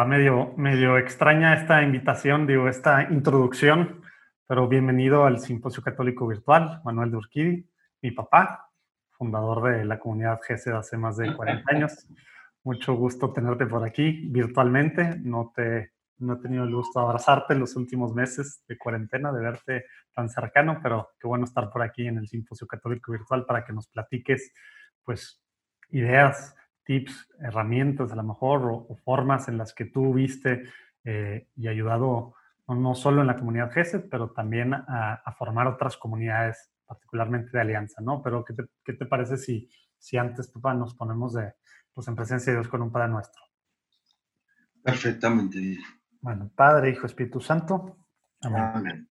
está medio, medio extraña esta invitación, digo, esta introducción, pero bienvenido al Simposio Católico Virtual, Manuel de Urquidi, mi papá, fundador de la comunidad GESED hace más de 40 años. Mucho gusto tenerte por aquí virtualmente. No, te, no he tenido el gusto de abrazarte en los últimos meses de cuarentena, de verte tan cercano, pero qué bueno estar por aquí en el Simposio Católico Virtual para que nos platiques, pues, ideas, tips, herramientas a lo mejor o, formas en las que tú viste eh, y ayudado no, solo en la comunidad GESED, pero también a, formar otras comunidades, particularmente de alianza, ¿no? Pero ¿qué te, qué te parece si, si antes, papá, nos ponemos de, pues, en presencia de Dios con un Padre nuestro? Perfectamente. Bueno, Padre, Hijo, Espíritu Santo. Amén.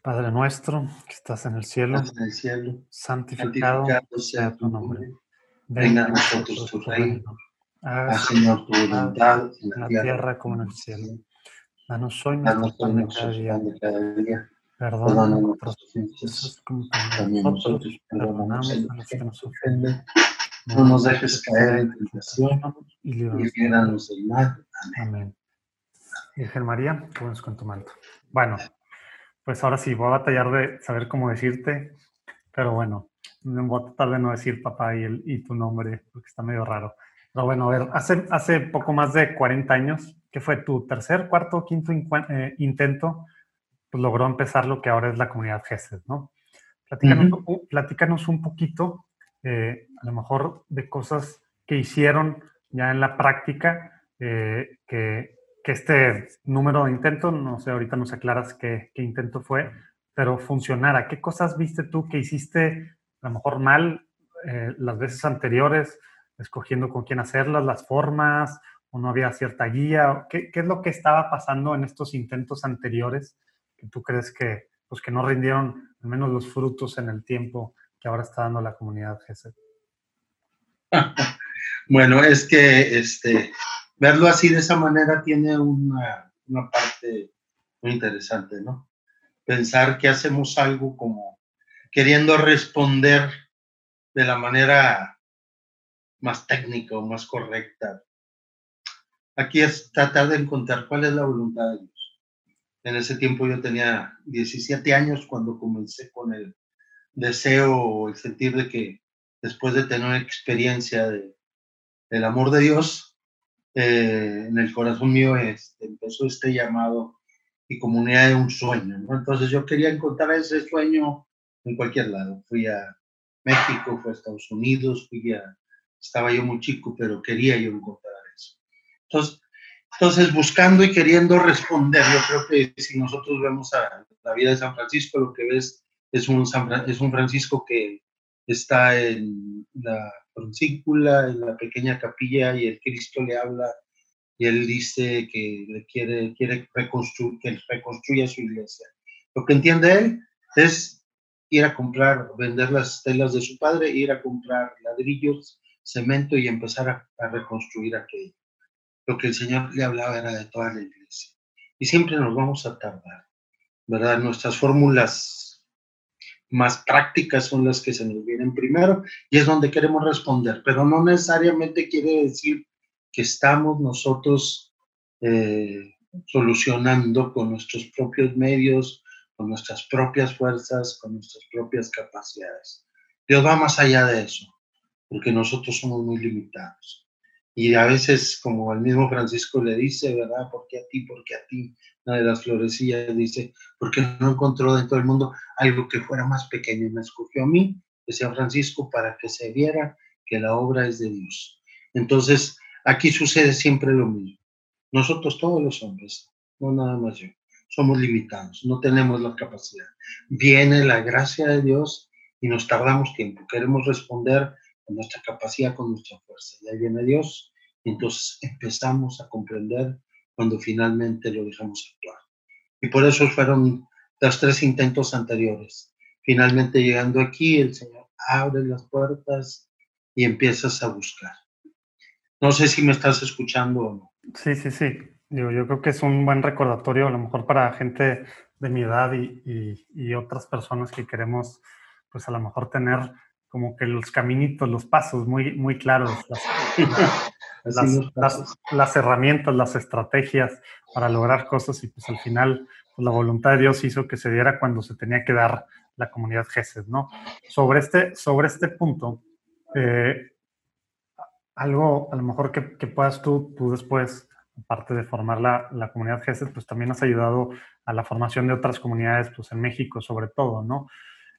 Padre nuestro, que estás en el cielo, en el cielo santificado, sea tu nombre. Venga a nosotros tu reino. Haz, Señor, tu voluntad en la tierra como en el cielo. Danos hoy nuestro pan de cada día. Perdona nuestros ofensas como también nosotros perdonamos a los que nos ofenden. No nos dejes caer en tentación y líbranos del mal. Amén. Virgen María, jóvenes con tu manto. Bueno, pues ahora sí, voy a batallar de saber cómo decirte, pero bueno, voy a tratar de no decir papá y, el, y tu nombre, porque está medio raro. Pero bueno, a ver, hace, hace poco más de 40 años, que fue tu tercer, cuarto, quinto eh, intento, pues logró empezar lo que ahora es la comunidad GESED, ¿no? Platícanos, un poquito, eh, a lo mejor, de cosas que hicieron ya en la práctica, eh, que, que, este número de intentos, no sé, ahorita nos aclaras qué, qué intento fue, pero funcionara. ¿Qué cosas viste tú que hiciste a lo mejor mal eh, las veces anteriores, escogiendo con quién hacerlas, las formas, o no había cierta guía. ¿Qué, ¿Qué, es lo que estaba pasando en estos intentos anteriores que tú crees que, pues, que no rindieron al menos los frutos en el tiempo que ahora está dando la comunidad GESED? bueno, es que este, verlo así de esa manera tiene una, una parte muy interesante, ¿no? Pensar que hacemos algo como queriendo responder de la manera más técnica o más correcta. Aquí es tratar de encontrar cuál es la voluntad de Dios. En ese tiempo yo tenía 17 años cuando comencé con el deseo o el sentir de que después de tener una experiencia de, del amor de Dios, eh, en el corazón mío este, empezó este llamado y comunidad de un sueño. Entonces yo quería encontrar ese sueño en cualquier lado. Fui a México, fui a Estados Unidos, fui a, estaba yo muy chico, pero quería yo encontrar eso. Entonces, entonces, buscando y queriendo responder, yo creo que si nosotros vemos a la vida de San Francisco, lo que ves es un, es un Francisco que está en la Francícula, en la pequeña capilla, y el Cristo le habla y él dice que le quiere, quiere reconstruir, que reconstruya su iglesia. Lo que entiende él es ir a comprar, vender las telas de su padre, ir a comprar ladrillos, cemento y empezar a, reconstruir aquello. Lo que el Señor le hablaba era de toda la iglesia. Y siempre nos vamos a tardar, ¿verdad? Nuestras fórmulas más prácticas son las que se nos vienen primero y es donde queremos responder, pero no necesariamente quiere decir que estamos nosotros eh, solucionando con nuestros propios medios, con nuestras propias fuerzas, con nuestras propias capacidades. Dios va más allá de eso, porque nosotros somos muy limitados. Y a veces, como el mismo Francisco le dice, ¿verdad? ¿Por qué a ti? ¿Por qué a ti? Una de las florecillas dice, porque no encontró dentro del mundo algo que fuera más pequeño me escogió a mí, decía Francisco, para que se viera que la obra es de Dios. Entonces, aquí sucede siempre lo mismo. Nosotros todos los hombres, no nada más yo somos limitados, no tenemos la capacidad. Viene la gracia de Dios y nos tardamos tiempo. Queremos responder con nuestra capacidad, con nuestra fuerza. Y ahí viene Dios y entonces empezamos a comprender cuando finalmente lo dejamos actuar. Y por eso fueron los tres intentos anteriores. Finalmente llegando aquí, el Señor abre las puertas y empiezas a buscar. No sé si me estás escuchando o no. Sí, sí, sí. Yo, yo creo que es un buen recordatorio, a lo mejor para gente de mi edad y, y, otras personas que queremos, pues a lo mejor tener como que los caminitos, los pasos muy, muy claros, las, herramientas, las estrategias para lograr cosas y pues al final pues, la voluntad de Dios hizo que se diera cuando se tenía que dar la comunidad GESED, ¿no? Sobre este, sobre este punto, eh, algo a lo mejor que, puedas tú, tú después, aparte de formar la, la comunidad GESED, pues también has ayudado a la formación de otras comunidades, pues en México sobre todo, ¿no?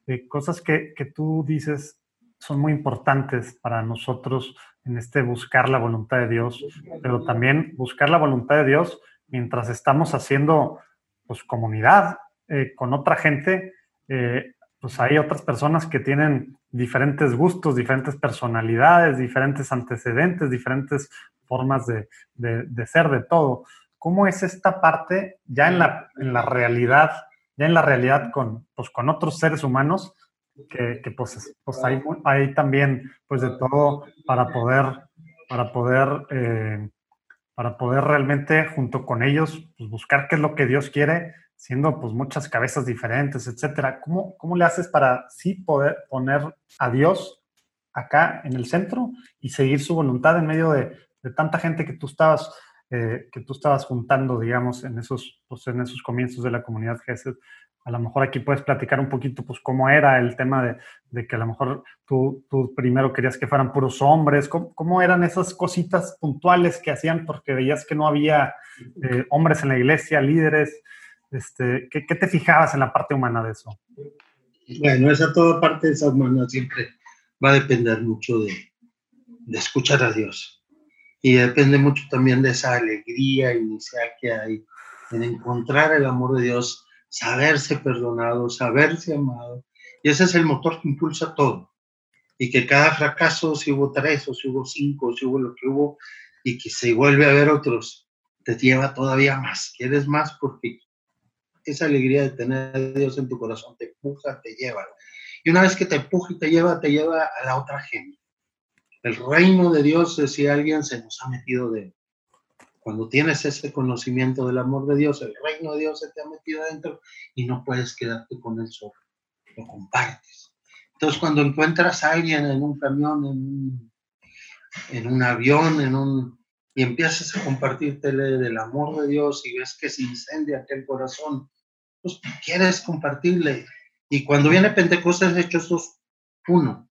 Eh, cosas que, que tú dices son muy importantes para nosotros en este buscar la voluntad de Dios, pero también buscar la voluntad de Dios mientras estamos haciendo pues comunidad eh, con otra gente, eh, pues hay otras personas que tienen diferentes gustos, diferentes personalidades, diferentes antecedentes, diferentes formas de, de, ser, de todo. ¿Cómo es esta parte ya en la, en la realidad, ya en la realidad con, pues, con otros seres humanos? Que, que pues, pues hay, hay, también pues de todo para poder, para poder, eh, para poder realmente junto con ellos pues, buscar qué es lo que Dios quiere siendo pues muchas cabezas diferentes, etcétera. ¿Cómo, ¿Cómo le haces para sí poder poner a Dios acá en el centro y seguir su voluntad en medio de, de tanta gente que tú estabas eh, que tú estabas juntando, digamos, en esos, pues, en esos comienzos de la comunidad GESED? A lo mejor aquí puedes platicar un poquito, pues, cómo era el tema de, de que a lo mejor tú, tú, primero querías que fueran puros hombres, cómo, cómo, eran esas cositas puntuales que hacían porque veías que no había eh, hombres en la iglesia, líderes, este, ¿qué, te fijabas en la parte humana de eso? Bueno, esa toda parte esa humana siempre va a depender mucho de, de escuchar a Dios. Y depende mucho también de esa alegría inicial que hay en encontrar el amor de Dios, saberse perdonado, saberse amado. Y ese es el motor que impulsa todo. Y que cada fracaso, si hubo tres o si hubo cinco, si hubo lo que hubo, y que se vuelve a ver otros, te lleva todavía más. Quieres más porque esa alegría de tener a Dios en tu corazón te empuja, te lleva. Y una vez que te empuja y te lleva, te lleva a la otra gente. El reino de Dios es si alguien se nos ha metido de cuando tienes ese conocimiento del amor de Dios, el reino de Dios se te ha metido adentro y no puedes quedarte con él solo, lo compartes. Entonces, cuando encuentras a alguien en un camión, en un, en un avión, en un, y empiezas a compartirte del amor de Dios y ves que se incendia aquel corazón, pues quieres compartirle. Y cuando viene Pentecostés, Hechos 2, 1,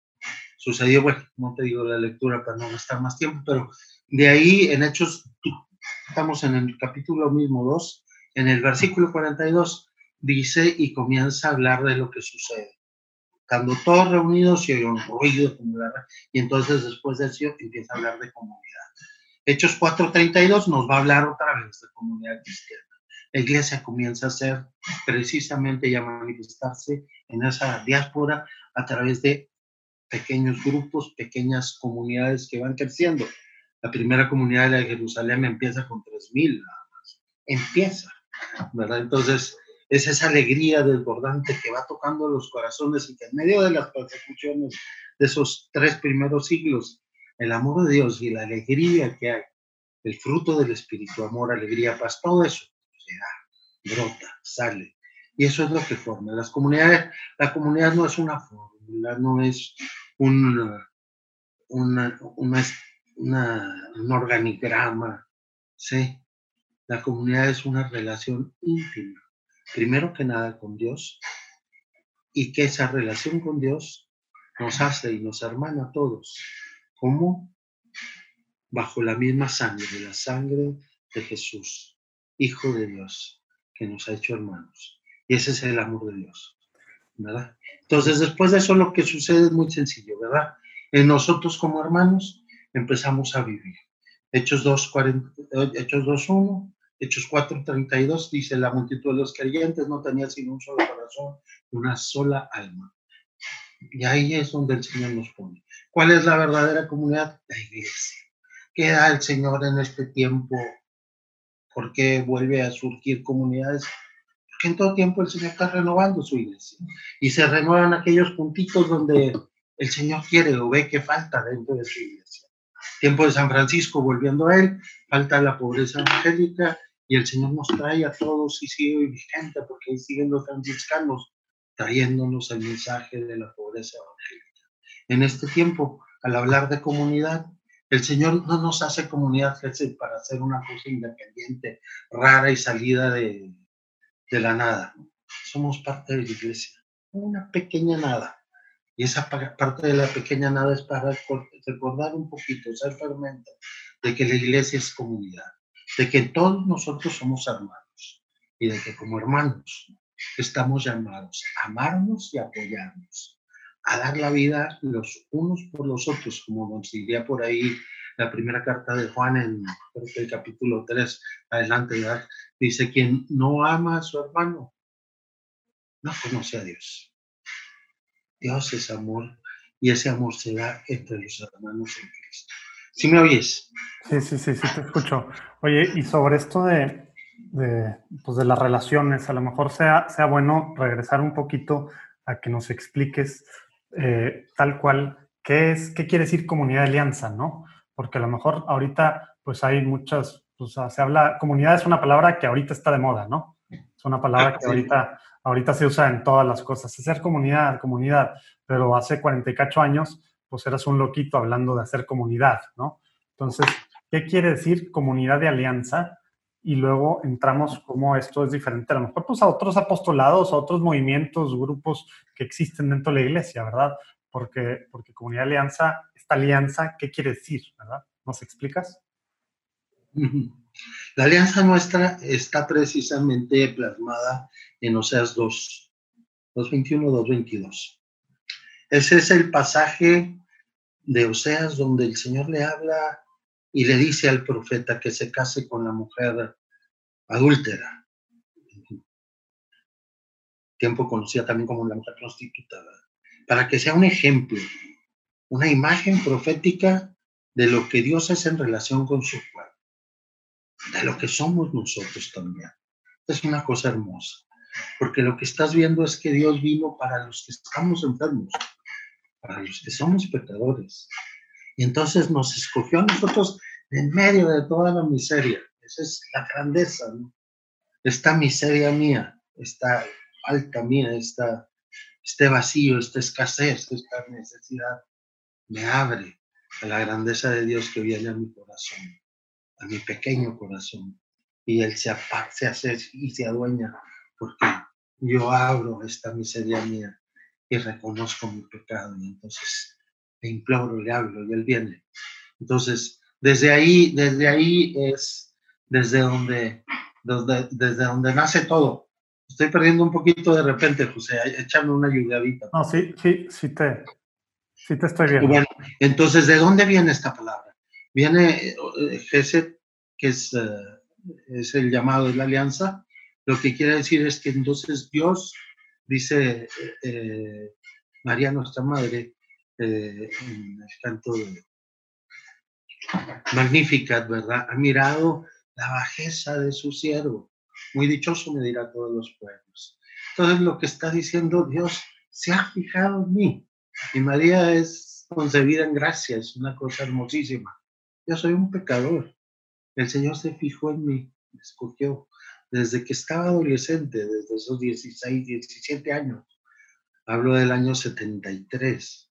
sucedió, bueno, no te digo la lectura para no gastar más tiempo, pero de ahí en Hechos, estamos en el capítulo mismo 2, en el versículo 42, dice y comienza a hablar de lo que sucede. Cuando todos reunidos y un ruido, y entonces después de eso empieza a hablar de comunidad. Hechos 4.32 nos va a hablar otra vez de comunidad cristiana. La iglesia comienza a ser precisamente y a manifestarse en esa diáspora a través de pequeños grupos, pequeñas comunidades que van creciendo. La primera comunidad de Jerusalén empieza con 3.000 nada más. Empieza, ¿verdad? Entonces, es esa alegría desbordante que va tocando los corazones y que en medio de las persecuciones de esos tres primeros siglos el amor de Dios y la alegría que hay, el fruto del Espíritu, amor, alegría, paz, todo eso se da, brota, sale. Y eso es lo que forma. Las comunidades, la comunidad no es una fórmula, no es un, un organigrama, ¿sí? La comunidad es una relación íntima, primero que nada con Dios, y que esa relación con Dios nos hace y nos hermana a todos ¿Cómo? Bajo la misma sangre, la sangre de Jesús, Hijo de Dios, que nos ha hecho hermanos. Y ese es el amor de Dios, ¿verdad? Entonces, después de eso, lo que sucede es muy sencillo, ¿verdad? En nosotros como hermanos empezamos a vivir. Hechos 2, 40, Hechos 2, 1, Hechos 4, 32 dice, la multitud de los creyentes no tenía sino un solo corazón, una sola alma. Y ahí es donde el Señor nos pone. ¿Cuál es la verdadera comunidad? La iglesia. ¿Qué da el Señor en este tiempo? ¿Por qué vuelve a surgir comunidades? Porque en todo tiempo el Señor está renovando su iglesia. Y se renuevan aquellos puntitos donde el Señor quiere o ve que falta dentro de su iglesia. Tiempo de San Francisco, volviendo a él, falta la pobreza evangélica y el Señor nos trae a todos y sigue vigente porque ahí siguen los franciscanos trayéndonos el mensaje de la pobreza evangélica. En este tiempo, al hablar de comunidad, El Señor no nos hace comunidad para hacer una cosa independiente, rara y salida de, la nada. Somos parte de la iglesia, una pequeña nada. Y esa parte de la pequeña nada es para recordar un poquito, ser fermento, de que la iglesia es comunidad, de que todos nosotros somos hermanos y de que como hermanos estamos llamados a amarnos y apoyarnos a dar la vida los unos por los otros, como nos diría por ahí la primera carta de Juan en el capítulo 3, adelante, dice, quien no ama a su hermano, no conoce a Dios. Dios es amor y ese amor se da entre los hermanos en Cristo. ¿Sí me oyes? Sí, sí, sí, sí, te escucho. Oye, y sobre esto de, de, pues de las relaciones, a lo mejor sea, sea bueno regresar un poquito a que nos expliques eh, tal cual, ¿qué es, qué quiere decir comunidad de alianza, no? Porque a lo mejor ahorita, pues hay muchas, pues se habla, comunidad es una palabra que ahorita está de moda, ¿no? Es una palabra que ahorita, ahorita se usa en todas las cosas. Hacer comunidad, comunidad, pero hace 48 años, pues eras un loquito hablando de hacer comunidad, ¿no? Entonces, ¿qué quiere decir comunidad de alianza? Y luego entramos cómo esto es diferente, a lo mejor pues a otros apostolados, a otros movimientos, grupos que existen dentro de la iglesia, ¿verdad? Porque, porque comunidad de alianza, esta alianza, ¿qué quiere decir, verdad? ¿Nos explicas? La alianza nuestra está precisamente plasmada en Oseas 2, 2.21, 2.22. Ese es el pasaje de Oseas donde el Señor le habla y le dice al profeta que se case con la mujer adúltera. Tiempo conocida también como la mujer prostituta, para que sea un ejemplo, una imagen profética de lo que Dios es en relación con su pueblo, de lo que somos nosotros también. Es una cosa hermosa, porque lo que estás viendo es que Dios vino para los que estamos enfermos, para los que somos pecadores, y entonces nos escogió a nosotros en medio de toda la miseria. Esa es la grandeza, ¿no? Esta miseria mía, esta alta mía, esta, este vacío, esta escasez, esta necesidad, me abre a la grandeza de Dios que viene a mi corazón, a mi pequeño corazón. Y Él se, se hace y se adueña porque yo abro esta miseria mía y reconozco mi pecado. Y entonces le imploro, le hablo y él viene. Entonces, desde ahí, desde ahí es desde donde, desde, donde nace todo. Estoy perdiendo un poquito de repente, José, échame una ayudadita. No, sí, sí, sí te, sí te estoy viendo. Bueno, entonces, ¿de dónde viene esta palabra? Viene eh, Geset, que es, eh, es el llamado de la alianza. Lo que quiere decir es que entonces Dios, dice eh, María nuestra Madre, eh, en el canto de Magnificat, ¿verdad? Ha mirado la bajeza de su siervo. Muy dichoso me dirá todos los pueblos. Entonces lo que está diciendo Dios se ha fijado en mí. Y María es concebida en gracia, es una cosa hermosísima. Yo soy un pecador. El Señor se fijó en mí, me escogió. Desde que estaba adolescente, desde esos 16, 17 años. Hablo del año 73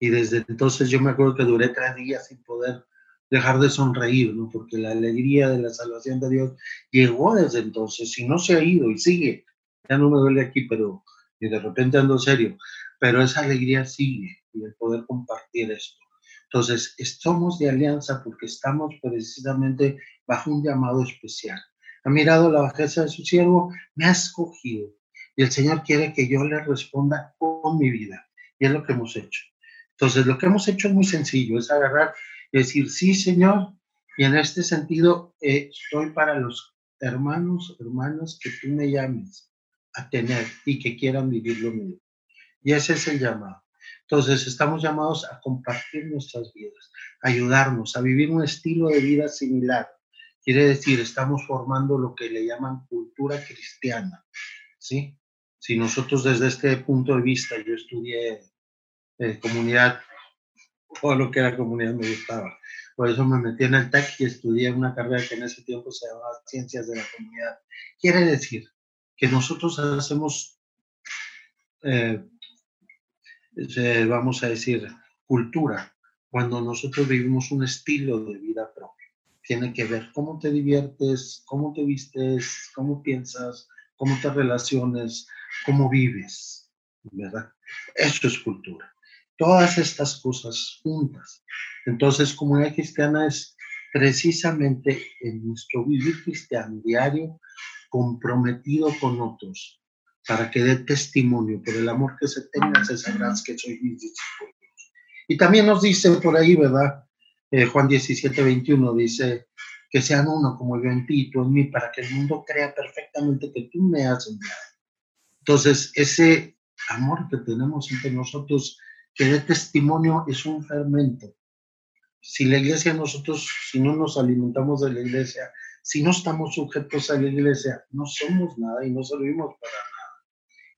y desde entonces yo me acuerdo que duré tres días sin poder dejar de sonreír, ¿no? Porque la alegría de la salvación de Dios llegó desde entonces y no se ha ido y sigue. Ya no me duele aquí, pero y de repente ando serio, pero esa alegría sigue y el poder compartir esto. Entonces, somos de alianza porque estamos precisamente bajo un llamado especial. Ha mirado la bajeza de su siervo, me ha escogido y el Señor quiere que yo le responda con mi vida. Y es lo que hemos hecho. Entonces, lo que hemos hecho es muy sencillo, es agarrar y decir, sí, Señor, y en este sentido eh, estoy para los hermanos, hermanas que tú me llames a tener y que quieran vivir lo mismo. Y ese es el llamado. Entonces, estamos llamados a compartir nuestras vidas, a ayudarnos, a vivir un estilo de vida similar. Quiere decir, estamos formando lo que le llaman cultura cristiana, ¿sí? Si nosotros desde este punto de vista, yo estudié eh, comunidad, todo lo que era comunidad me gustaba. Por eso me metí en el TEC y estudié una carrera que en ese tiempo se llamaba Ciencias de la Comunidad. Quiere decir que nosotros hacemos, eh, vamos a decir, cultura cuando nosotros vivimos un estilo de vida propio. Tiene que ver cómo te diviertes, cómo te vistes, cómo piensas, cómo te relaciones, cómo vives, ¿verdad? Eso es cultura. Todas estas cosas juntas. Entonces, comunidad cristiana es precisamente en nuestro vivir cristiano diario comprometido con otros para que dé testimonio por el amor que se tenga, se sabrás que soy mis discípulos. Y también nos dice por ahí, ¿verdad? Eh, Juan 17, 21 dice que sean uno como yo en ti y tú en mí, para que el mundo crea perfectamente que tú me has enviado. Entonces, ese amor que tenemos entre nosotros, que dé testimonio, es un fermento. Si la iglesia, nosotros, si no nos alimentamos de la iglesia, si no estamos sujetos a la iglesia, no somos nada y no servimos para nada.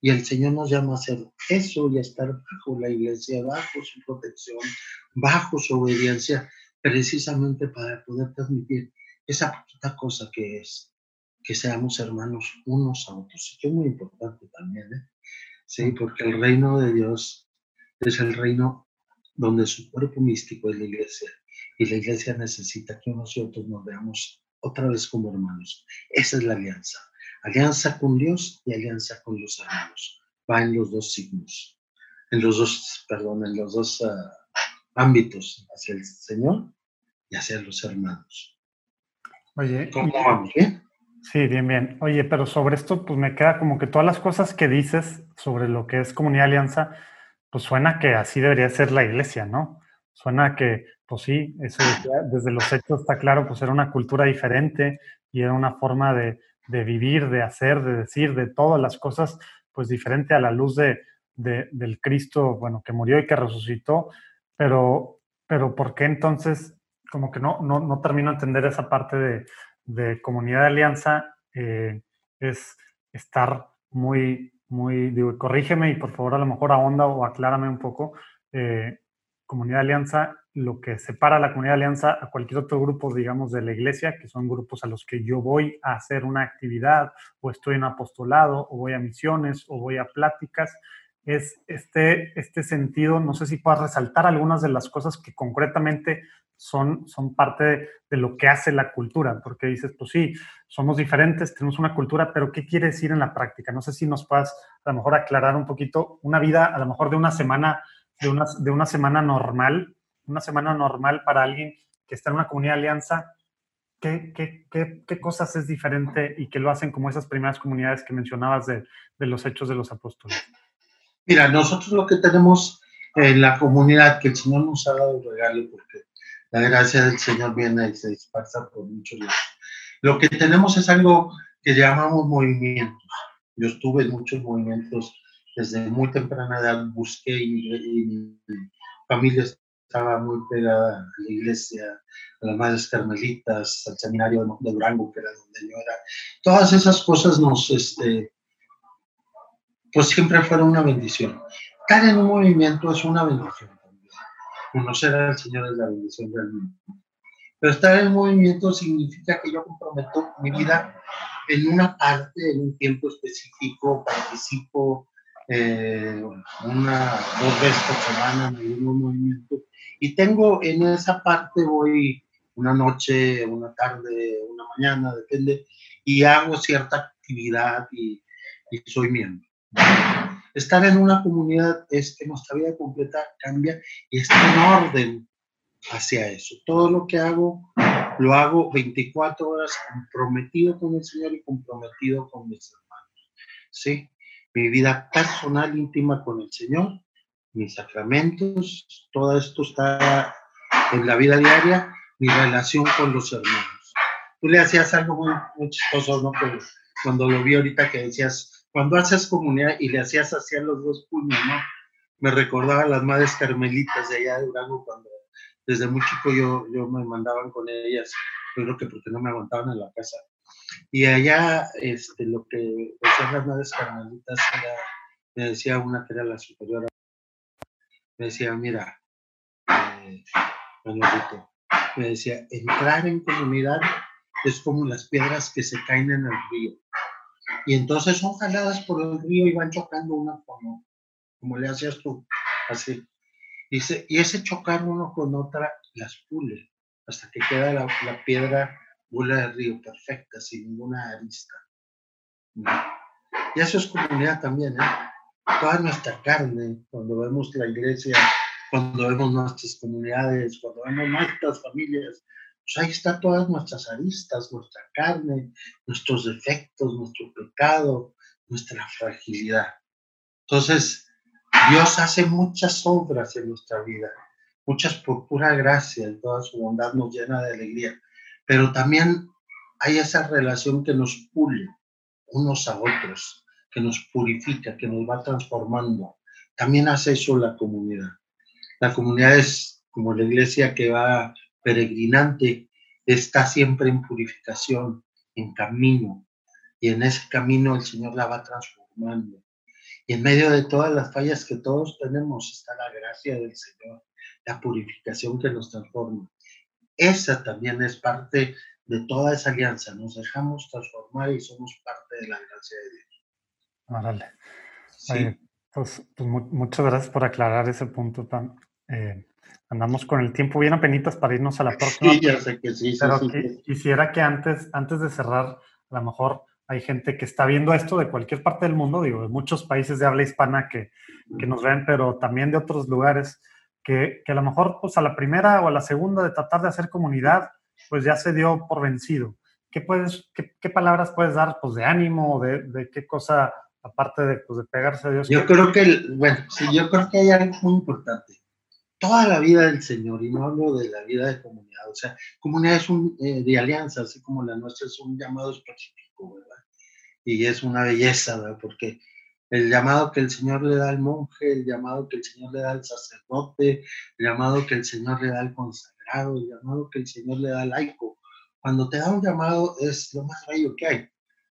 Y el Señor nos llama a hacer eso y a estar bajo la iglesia, bajo su protección, bajo su obediencia, precisamente para poder transmitir esa poquita cosa que es que seamos hermanos unos a otros. Y es muy importante también, ¿eh? Sí, porque el reino de Dios es el reino donde su cuerpo místico es la iglesia. Y la iglesia necesita que nosotros nos veamos otra vez como hermanos. Esa es la alianza. Alianza con Dios y alianza con los hermanos. Va en los dos signos, en los dos, perdón, en los dos ah, ámbitos, hacia el Señor y hacia los hermanos. Oye, ¿cómo vamos? ¿Bien? Sí, bien, bien. Oye, pero sobre esto, pues me queda como que todas las cosas que dices sobre lo que es comunidad alianza, pues suena que así debería ser la iglesia, ¿no? Suena que, pues sí, eso desde los hechos está claro, pues era una cultura diferente y era una forma de, de vivir, de hacer, de decir, de todas las cosas, pues diferente a la luz de, del Cristo, bueno, que murió y que resucitó, pero, pero ¿por qué entonces como que no, no, no termino de entender esa parte de, de comunidad de alianza? Eh, es estar muy, muy, digo, corrígeme y por favor a lo mejor ahonda o aclárame un poco, eh, comunidad de alianza lo que separa a la comunidad de alianza a cualquier otro grupo, digamos, de la iglesia, que son grupos a los que yo voy a hacer una actividad o estoy en apostolado o voy a misiones o voy a pláticas, es este, este sentido, no sé si puedas resaltar algunas de las cosas que concretamente son, son parte de, lo que hace la cultura, porque dices, pues sí, somos diferentes, tenemos una cultura, pero ¿qué quiere decir en la práctica? No sé si nos puedas a lo mejor aclarar un poquito una vida, a lo mejor de una semana, de una, de una semana normal, una semana normal para alguien que está en una comunidad de alianza, ¿qué, qué, qué, cosas es diferente y qué lo hacen como esas primeras comunidades que mencionabas de, de los hechos de los apóstoles? Mira, nosotros lo que tenemos en la comunidad, que el Señor nos ha dado regalo, porque la gracia del Señor viene y se dispersa por muchos lados. Lo que tenemos es algo que llamamos movimientos. Yo estuve en muchos movimientos desde muy temprana edad, busqué y, y, y familias estaba muy pegada a la iglesia, a las madres carmelitas, al seminario de Durango, que era donde yo era. Todas esas cosas nos, este, pues siempre fueron una bendición. Estar en un movimiento es una bendición también. Conocer al Señor es la bendición realmente. Pero estar en movimiento significa que yo comprometo mi vida en una parte, en un tiempo específico, participo eh, una, dos veces por semana en un movimiento y tengo en esa parte, voy una noche, una tarde, una mañana, depende, y hago cierta actividad y soy miembro. Estar en una comunidad es que nuestra vida completa cambia y está en orden hacia eso. Todo lo que hago, lo hago 24 horas comprometido con el Señor y comprometido con mis hermanos. ¿Sí? Mi vida personal, íntima con el Señor mis sacramentos, todo esto está en la vida diaria, mi relación con los hermanos. Tú le hacías algo muy, chistoso, ¿no? cuando lo vi ahorita que decías, cuando haces comunidad y le hacías hacia los dos puños, ¿no? Me recordaba a las madres carmelitas de allá de Durango cuando desde muy chico yo, yo me mandaban con ellas, yo creo que porque no me aguantaban en la casa. Y allá, este, lo que decían las madres carmelitas era, me decía una que era la superiora me decía, mira, eh, me decía, entrar en comunidad es como las piedras que se caen en el río. Y entonces son jaladas por el río y van chocando una como, como le hacías tú, así. Y, y ese chocar uno con otra las pule hasta que queda la, piedra bula del río perfecta, sin ninguna arista. Y eso es comunidad también, ¿eh? Toda nuestra carne, cuando vemos la iglesia, cuando vemos nuestras comunidades, cuando vemos nuestras familias, pues ahí están todas nuestras aristas, nuestra carne, nuestros defectos, nuestro pecado, nuestra fragilidad. Entonces, Dios hace muchas obras en nuestra vida, muchas por pura gracia, y toda su bondad nos llena de alegría, pero también hay esa relación que nos pule unos a otros, que nos purifica, que nos va transformando. También hace eso la comunidad. La comunidad es como la iglesia que va peregrinante, está siempre en purificación, en camino, y en ese camino el Señor la va transformando. Y en medio de todas las fallas que todos tenemos está la gracia del Señor, la purificación que nos transforma. Esa también es parte de toda esa alianza. Nos dejamos transformar y somos parte de la gracia de Dios. Órale. Sí. pues, pues muchas gracias por aclarar ese punto tan. Eh, andamos con el tiempo bien apenitas para irnos a la próxima. Sí, ya sé que sí. Pero quisiera que antes, antes de cerrar, a lo mejor hay gente que está viendo esto de cualquier parte del mundo, digo, de muchos países de habla hispana que, que nos ven, pero también de otros lugares, que, que, a lo mejor pues a la primera o a la segunda de tratar de hacer comunidad, pues ya se dio por vencido. ¿Qué, puedes, qué, qué palabras puedes dar pues de ánimo, de, de qué cosa, aparte de, pues, de pegarse a Dios? Yo creo que, bueno, sí, yo creo que hay algo muy importante. Toda la vida del Señor, y no hablo de la vida de comunidad, o sea, comunidad es un, eh, de alianza, así como la nuestra es un llamado específico, ¿verdad? y es una belleza, ¿verdad? porque el llamado que el Señor le da al monje, el llamado que el Señor le da al sacerdote, el llamado que el Señor le da al consagrado, el llamado que el Señor le da al laico, cuando te da un llamado es lo más bello que hay,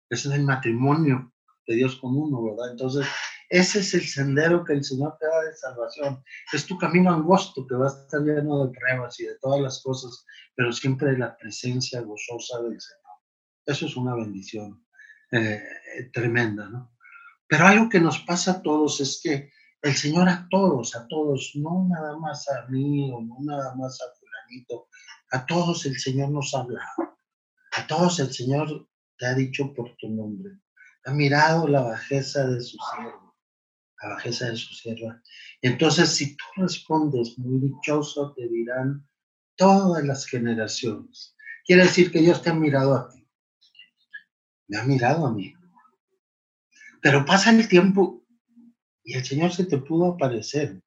es el matrimonio de Dios con uno, ¿verdad? Entonces, ese es el sendero que el Señor te da de salvación. Es tu camino angosto que va a estar lleno de pruebas y de todas las cosas, pero siempre la presencia gozosa del Señor. Eso es una bendición. Eh, tremenda, ¿no? Pero algo que nos pasa a todos es que el Señor a todos, a todos, no nada más a mí o no nada más a fulanito, a todos el Señor nos ha hablado, a todos el Señor te ha dicho por tu nombre, ha mirado la bajeza de su siervo, la bajeza de su sierva. Entonces, si tú respondes muy dichoso, te dirán todas las generaciones. Quiere decir que Dios te ha mirado a ti me ha mirado a mí. Pero pasa el tiempo y el Señor se te pudo aparecer.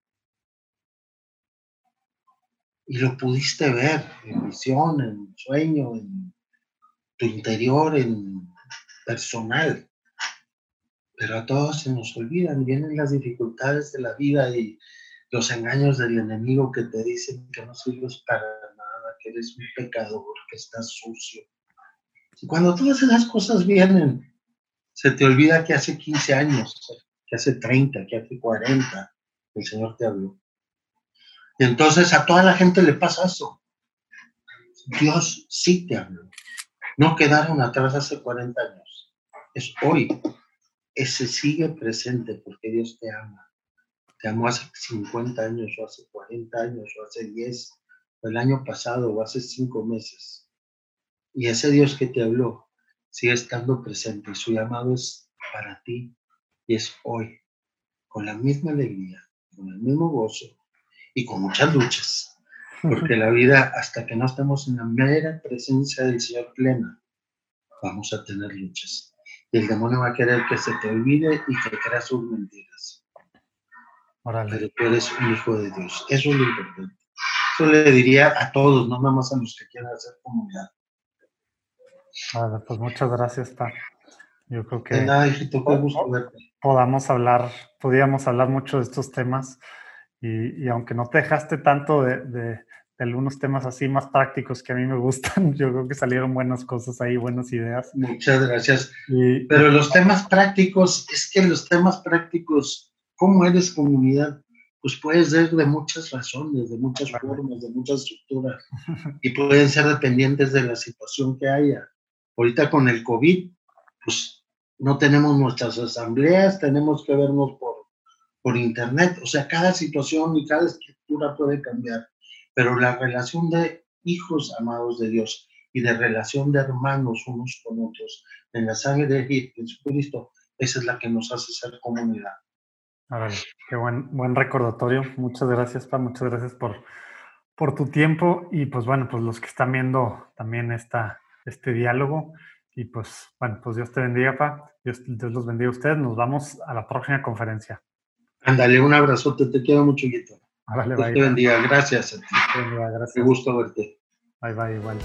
Y lo pudiste ver en visión, en sueño, en tu interior, en personal. Pero a todos se nos olvidan, vienen las dificultades de la vida y los engaños del enemigo que te dicen que no sirves para nada, que eres un pecador, que estás sucio, y cuando todas esas cosas vienen, se te olvida que hace 15 años, que hace 30, que hace 40, el Señor te habló. Y entonces a toda la gente le pasa eso. Dios sí te habló. No quedaron atrás hace 40 años. Es hoy. Ese sigue presente porque Dios te ama. Te amó hace 50 años, o hace 40 años, o hace 10, o el año pasado, o hace 5 meses. Y ese Dios que te habló sigue estando presente y su llamado es para ti y es hoy, con la misma alegría, con el mismo gozo y con muchas luchas. Porque la vida, hasta que no estemos en la mera presencia del Señor plena, vamos a tener luchas. Y el demonio va a querer que se te olvide y que creas sus mentiras. Pero tú eres un hijo de Dios. Eso es lo importante. Eso le diría a todos, no nada más a los que quieran hacer comunidad. Vale, pues muchas gracias, Pa. Yo creo que gusto podamos hablar, podíamos hablar mucho de estos temas y, y aunque no te dejaste tanto de, de, algunos temas así más prácticos que a mí me gustan, yo creo que salieron buenas cosas ahí, buenas ideas. Muchas gracias. Pero los temas prácticos, es que los temas prácticos, ¿cómo eres comunidad? Pues puede ser de muchas razones, de muchas formas, de muchas estructuras y pueden ser dependientes de la situación que haya. Ahorita con el COVID, pues no tenemos nuestras asambleas, tenemos que vernos por, por internet. O sea, cada situación y cada escritura puede cambiar, pero la relación de hijos amados de Dios y de relación de hermanos unos con otros en la sangre de Jesucristo, esa es la que nos hace ser comunidad. A ver, qué buen, buen recordatorio. Muchas gracias, Pa. Muchas gracias por, por tu tiempo y pues bueno, pues los que están viendo también esta, este diálogo. Y pues bueno, pues Dios te bendiga, Pa. Dios, Dios los bendiga a ustedes. Nos vamos a la próxima conferencia. Ándale, un abrazote, te quiero mucho, Guito. Vale, Dios te bendiga, gracias a ti. Bendiga, gracias. Gusto verte. Bye, bye, igual.